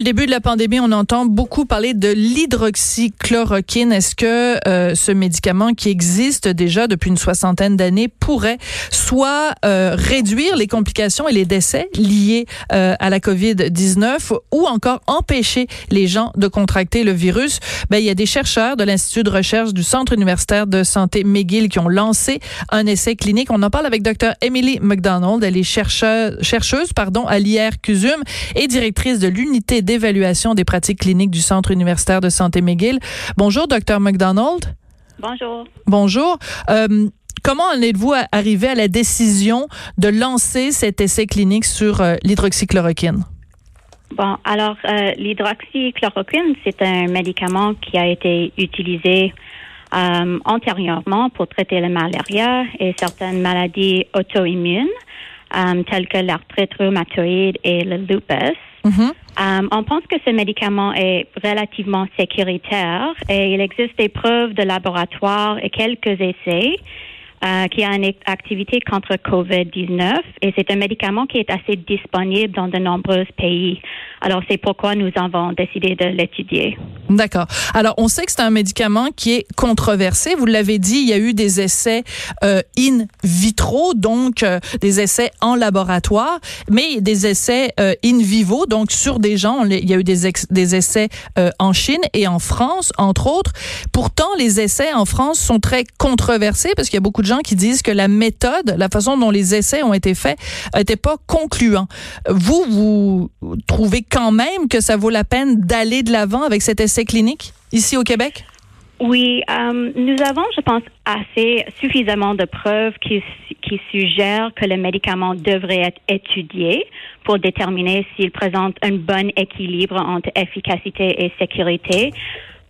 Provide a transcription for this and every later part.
Début de la pandémie, on entend beaucoup parler de l'hydroxychloroquine. Est-ce que euh, ce médicament qui existe déjà depuis une soixantaine d'années pourrait soit euh, réduire les complications et les décès liés euh, à la COVID-19 ou encore empêcher les gens de contracter le virus? Ben, il y a des chercheurs de l'Institut de recherche du Centre universitaire de santé McGill qui ont lancé un essai clinique. On en parle avec Dr. Emily McDonald. Elle est chercheuse, chercheuse pardon, à l'IR-CUSUM et directrice de l'unité d'évaluation des pratiques cliniques du Centre universitaire de santé McGill. Bonjour, docteur McDonald. Bonjour. Bonjour. Euh, comment en êtes-vous arrivé à la décision de lancer cet essai clinique sur euh, l'hydroxychloroquine? Bon, alors, euh, l'hydroxychloroquine, c'est un médicament qui a été utilisé euh, antérieurement pour traiter la malaria et certaines maladies auto-immunes, euh, telles que l'arthrite rhumatoïde et le lupus. Euh, on pense que ce médicament est relativement sécuritaire et il existe des preuves de laboratoire et quelques essais euh, qui a une activité contre COVID-19 et c'est un médicament qui est assez disponible dans de nombreux pays. Alors c'est pourquoi nous avons décidé de l'étudier. D'accord. Alors on sait que c'est un médicament qui est controversé. Vous l'avez dit, il y a eu des essais euh, in vitro, donc euh, des essais en laboratoire, mais des essais euh, in vivo, donc sur des gens. Il y a eu des, des essais euh, en Chine et en France, entre autres. Pourtant, les essais en France sont très controversés parce qu'il y a beaucoup de gens qui disent que la méthode, la façon dont les essais ont été faits, n'était pas concluant. Vous, vous trouvez quand même que ça vaut la peine d'aller de l'avant avec cet essai clinique ici au Québec? Oui, euh, nous avons, je pense, assez suffisamment de preuves qui, qui suggèrent que le médicament devrait être étudié pour déterminer s'il présente un bon équilibre entre efficacité et sécurité.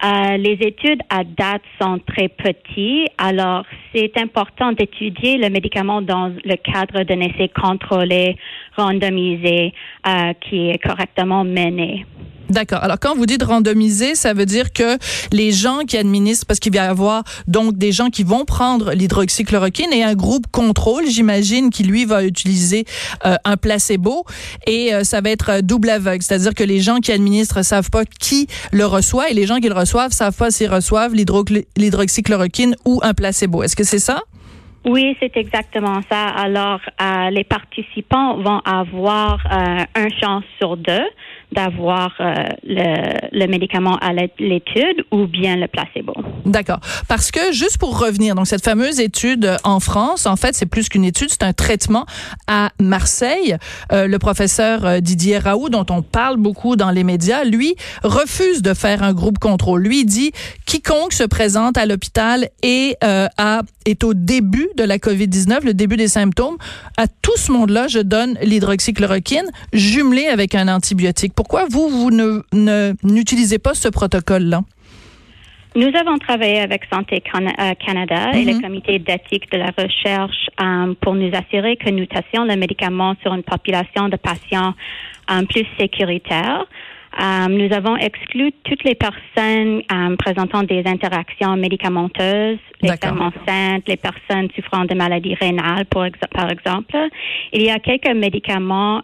Euh, les études à date sont très petites, alors c'est important d'étudier le médicament dans le cadre d'un essai contrôlé, randomisé, euh, qui est correctement mené. D'accord. Alors, quand vous dites randomiser, ça veut dire que les gens qui administrent, parce qu'il va y avoir donc des gens qui vont prendre l'hydroxychloroquine et un groupe contrôle, j'imagine, qui lui va utiliser euh, un placebo et euh, ça va être double aveugle. C'est-à-dire que les gens qui administrent savent pas qui le reçoit et les gens qui le reçoivent savent pas s'ils reçoivent l'hydroxychloroquine ou un placebo. Est-ce que c'est ça? Oui, c'est exactement ça. Alors, euh, les participants vont avoir euh, un chance sur deux d'avoir euh, le, le, médicament à l'étude ou bien le placebo. D'accord. Parce que juste pour revenir, donc cette fameuse étude en France, en fait, c'est plus qu'une étude, c'est un traitement à Marseille. Euh, le professeur euh, Didier Raoult, dont on parle beaucoup dans les médias, lui refuse de faire un groupe contrôle. Lui dit quiconque se présente à l'hôpital et euh, a est au début de la COVID-19, le début des symptômes, à tout ce monde-là, je donne l'hydroxychloroquine jumelée avec un antibiotique. Pourquoi vous, vous ne, n'utilisez pas ce protocole-là? Nous avons travaillé avec Santé euh, Canada et le mhm. comité d'éthique de la recherche um, pour nous assurer que nous testions le médicament sur une population de patients um, plus sécuritaire. Um, nous avons exclu toutes les personnes présentant des interactions médicamenteuses, les femmes enceintes, les personnes souffrant de maladies rénales, par exemple. Il y a quelques médicaments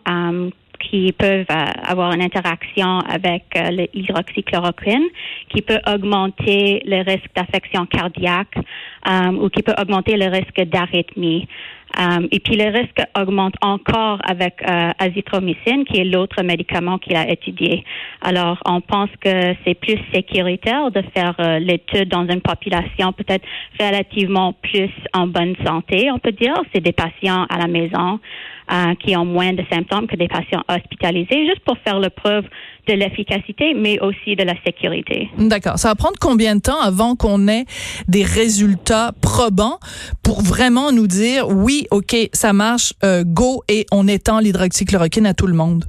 qui peuvent euh, avoir une interaction avec euh, l'hydroxychloroquine, qui peut augmenter le risque d'affection cardiaque euh, ou qui peut augmenter le risque d'arythmie. et puis le risque augmente encore avec azithromycine, qui est l'autre médicament qu'il a étudié. Alors, on pense que c'est plus sécuritaire de faire l'étude dans une population peut-être relativement plus en bonne santé, on peut dire. C'est des patients à la maison. Euh, qui ont moins de symptômes que des patients hospitalisés, juste pour faire la preuve de l'efficacité, mais aussi de la sécurité. D'accord. Ça va prendre combien de temps avant qu'on ait des résultats probants pour vraiment nous dire oui, ok, ça marche, euh, go et on étend l'hydroxychloroquine à tout le monde?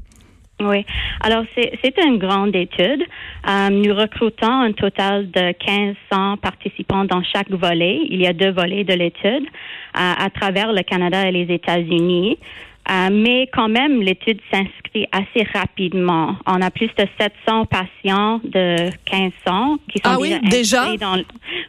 Oui. Alors, c'est une grande étude. Euh, nous recrutons un total de 1500 participants dans chaque volet. Il y a deux volets de l'étude à travers le Canada et les États-Unis. Euh, mais quand même, l'étude s'inscrit assez rapidement. On a plus de 700 patients de 15 ans qui sont ah oui, déjà, dans,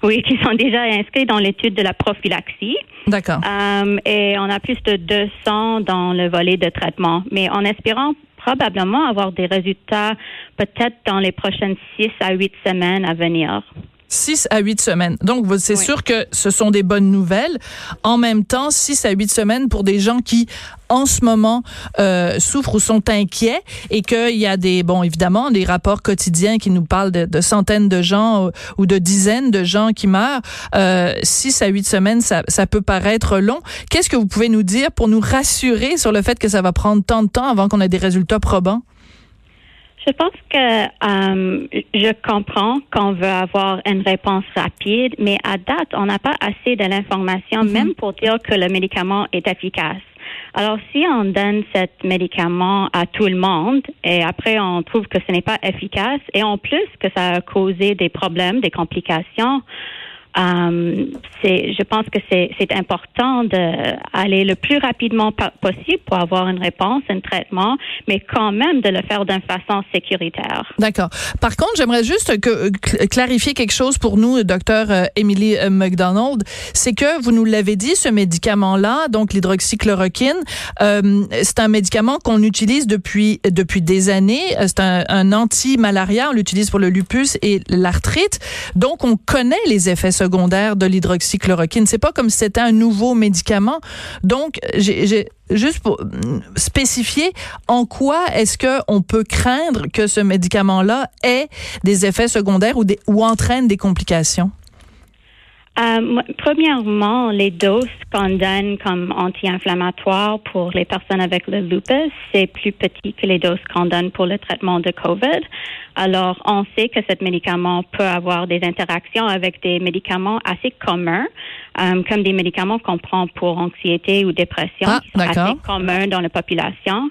oui, qui sont déjà inscrits dans l'étude de la prophylaxie. D'accord. Euh, et on a plus de 200 dans le volet de traitement. Mais en espérant probablement avoir des résultats peut-être dans les prochaines six à huit semaines à venir. 6 à 8 semaines. Donc, c'est sûr que ce sont des bonnes nouvelles. En même temps, 6 à 8 semaines pour des gens qui, en ce moment, euh, souffrent ou sont inquiets et qu'il y a des, bon, évidemment, des rapports quotidiens qui nous parlent de, centaines de gens ou de dizaines de gens qui meurent. Euh, 6 à 8 semaines, ça, ça peut paraître long. Qu'est-ce que vous pouvez nous dire pour nous rassurer sur le fait que ça va prendre tant de temps avant qu'on ait des résultats probants? Je pense que euh, je comprends qu'on veut avoir une réponse rapide, mais à date, on n'a pas assez de l'information, mm-hmm. même pour dire que le médicament est efficace. Alors, si on donne cet médicament à tout le monde et après on trouve que ce n'est pas efficace et en plus que ça a causé des problèmes, des complications, euh, je pense que c'est, c'est important d'aller le plus rapidement possible pour avoir une réponse, un traitement, mais quand même de le faire d'une façon sécuritaire. D'accord. Par contre, j'aimerais juste clarifier quelque chose pour nous, docteur euh, Emily euh, McDonald. C'est que vous nous l'avez dit, ce médicament-là, donc l'hydroxychloroquine, euh, c'est un médicament qu'on utilise depuis depuis des années. C'est un, un anti-malaria. On l'utilise pour le lupus et l'arthrite. Donc, on connaît les effets de l'hydroxychloroquine. C'est pas comme si c'était un nouveau médicament. Donc, j'ai juste pour spécifier en quoi est-ce que on peut craindre que ce médicament-là ait des effets secondaires ou entraîne des complications. Euh, premièrement, les doses qu'on donne comme anti-inflammatoires pour les personnes avec le lupus, c'est plus petit que les doses qu'on donne pour le traitement de COVID. Alors, on sait que ce médicament peut avoir des interactions avec des médicaments assez communs, euh, comme des médicaments qu'on prend pour anxiété ou dépression, ah, qui sont assez communs dans la population.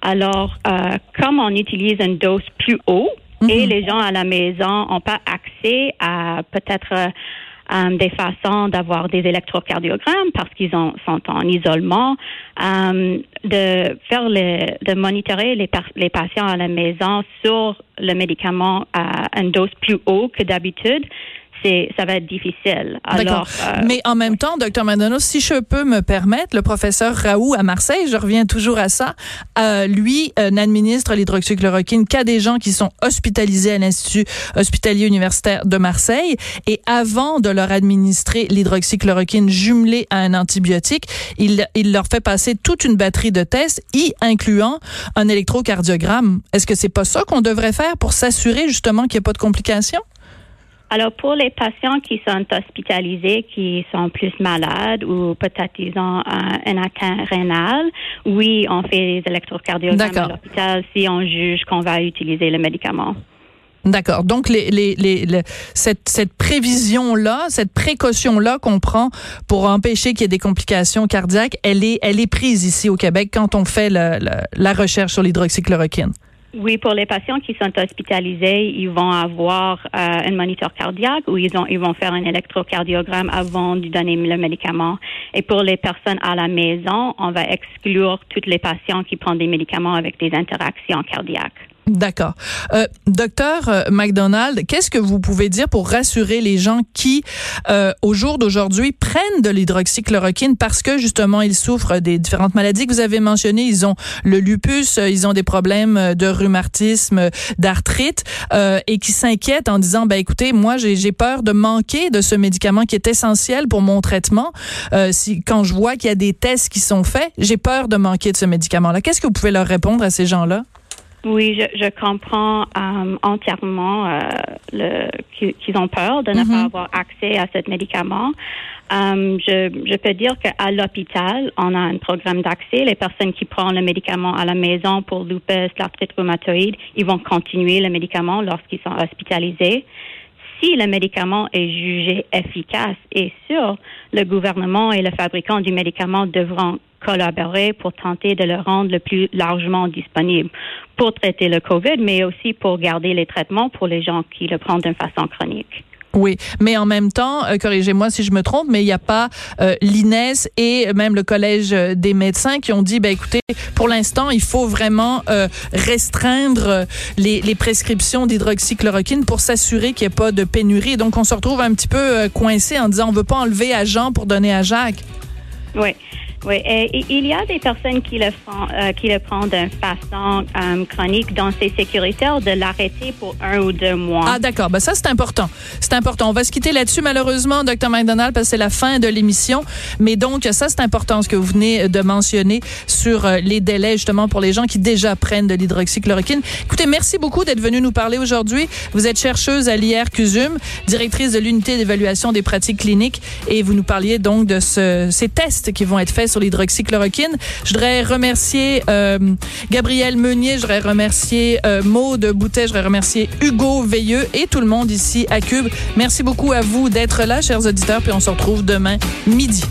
Alors, euh, comme on utilise une dose plus haut, et mhm. les gens à la maison n'ont pas accès à peut-être euh, des façons d'avoir des électrocardiogrammes parce qu'ils sont en isolement, euh, de faire le, de monitorer les, les patients à la maison sur le médicament à une dose plus haute que d'habitude ça va être difficile. Alors, euh, Mais en même temps, docteur Madonna, si je peux me permettre, le professeur Raoult à Marseille, je reviens toujours à ça, euh, lui euh, n'administre l'hydroxychloroquine qu'à des gens qui sont hospitalisés à l'Institut hospitalier universitaire de Marseille. Et avant de leur administrer l'hydroxychloroquine jumelée à un antibiotique, il, il leur fait passer toute une batterie de tests, y incluant un électrocardiogramme. Est-ce que c'est pas ça qu'on devrait faire pour s'assurer justement qu'il n'y a pas de complications? Alors, pour les patients qui sont hospitalisés, qui sont plus malades ou peut-être ils ont un, atteinte rénal, oui, on fait des électrocardiogrammes à l'hôpital si on juge qu'on va utiliser le médicament. D'accord. Donc, les, les, les, cette, cette prévision-là, cette précaution-là qu'on prend pour empêcher qu'il y ait des complications cardiaques, elle est, elle est prise ici au Québec quand on fait la recherche sur l'hydroxychloroquine. Oui, pour les patients qui sont hospitalisés, ils vont avoir euh, un moniteur cardiaque ou ils, ont, ils vont faire un électrocardiogramme avant de donner le médicament. Et pour les personnes à la maison, on va exclure tous les patients qui prennent des médicaments avec des interactions cardiaques. D'accord. Euh, docteur euh, McDonald, qu'est-ce que vous pouvez dire pour rassurer les gens qui, euh, au jour d'aujourd'hui, prennent de l'hydroxychloroquine parce que justement ils souffrent des différentes maladies que vous avez mentionnées? Ils ont le lupus, euh, ils ont des problèmes de rhumatisme, d'arthrite, euh, et qui s'inquiètent en disant, ben écoutez, moi j'ai peur de manquer de ce médicament qui est essentiel pour mon traitement. si quand je vois qu'il y a des tests qui sont faits, j'ai peur de manquer de ce médicament-là. Qu'est-ce que vous pouvez leur répondre à ces gens-là? Oui, je, je comprends euh, entièrement euh, le, qu'ils ont peur de ne pas mhm. avoir accès à ce médicament. Euh, je, je peux dire qu'à l'hôpital, on a un programme d'accès. Les personnes qui prennent le médicament à la maison pour lupus, l'arthrite rhumatoïde, ils vont continuer le médicament lorsqu'ils sont hospitalisés si le médicament est jugé efficace et sûr, le gouvernement et le fabricant du médicament devront collaborer pour tenter de le rendre le plus largement disponible pour traiter le COVID, mais aussi pour garder les traitements pour les gens qui le prennent d'une façon chronique. Oui, mais en même temps, euh, corrigez-moi si je me trompe, mais il n'y a pas euh, l'INES et même le Collège euh, des médecins qui ont dit, ben écoutez, pour l'instant, il faut vraiment restreindre les, les prescriptions d'hydroxychloroquine pour s'assurer qu'il n'y ait pas de pénurie. Donc, on se retrouve un petit peu coincé en disant, on veut pas enlever à Jean pour donner à Jacques. Oui. Oui, et, il y a des personnes qui le font, euh, qui le prennent d'une façon euh, chronique, donc c'est sécuritaire de l'arrêter pour un ou deux mois. Ah d'accord, ben ça c'est important. C'est important. On va se quitter là-dessus malheureusement, Dr McDonald, parce que c'est la fin de l'émission. Mais donc ça c'est important ce que vous venez de mentionner sur euh, les délais justement pour les gens qui déjà prennent de l'hydroxychloroquine. Écoutez, merci beaucoup d'être venu nous parler aujourd'hui. Vous êtes chercheuse à l'IR CUSUM, directrice de l'unité d'évaluation des pratiques cliniques, et vous nous parliez donc de ce, ces tests qui vont être faits sur l'hydroxychloroquine. Je voudrais remercier euh, Gabriel Meunier, je voudrais remercier euh, Maude Boutet, je voudrais remercier Hugo Veilleux et tout le monde ici à Cube. Merci beaucoup à vous d'être là, chers auditeurs, puis on se retrouve demain midi.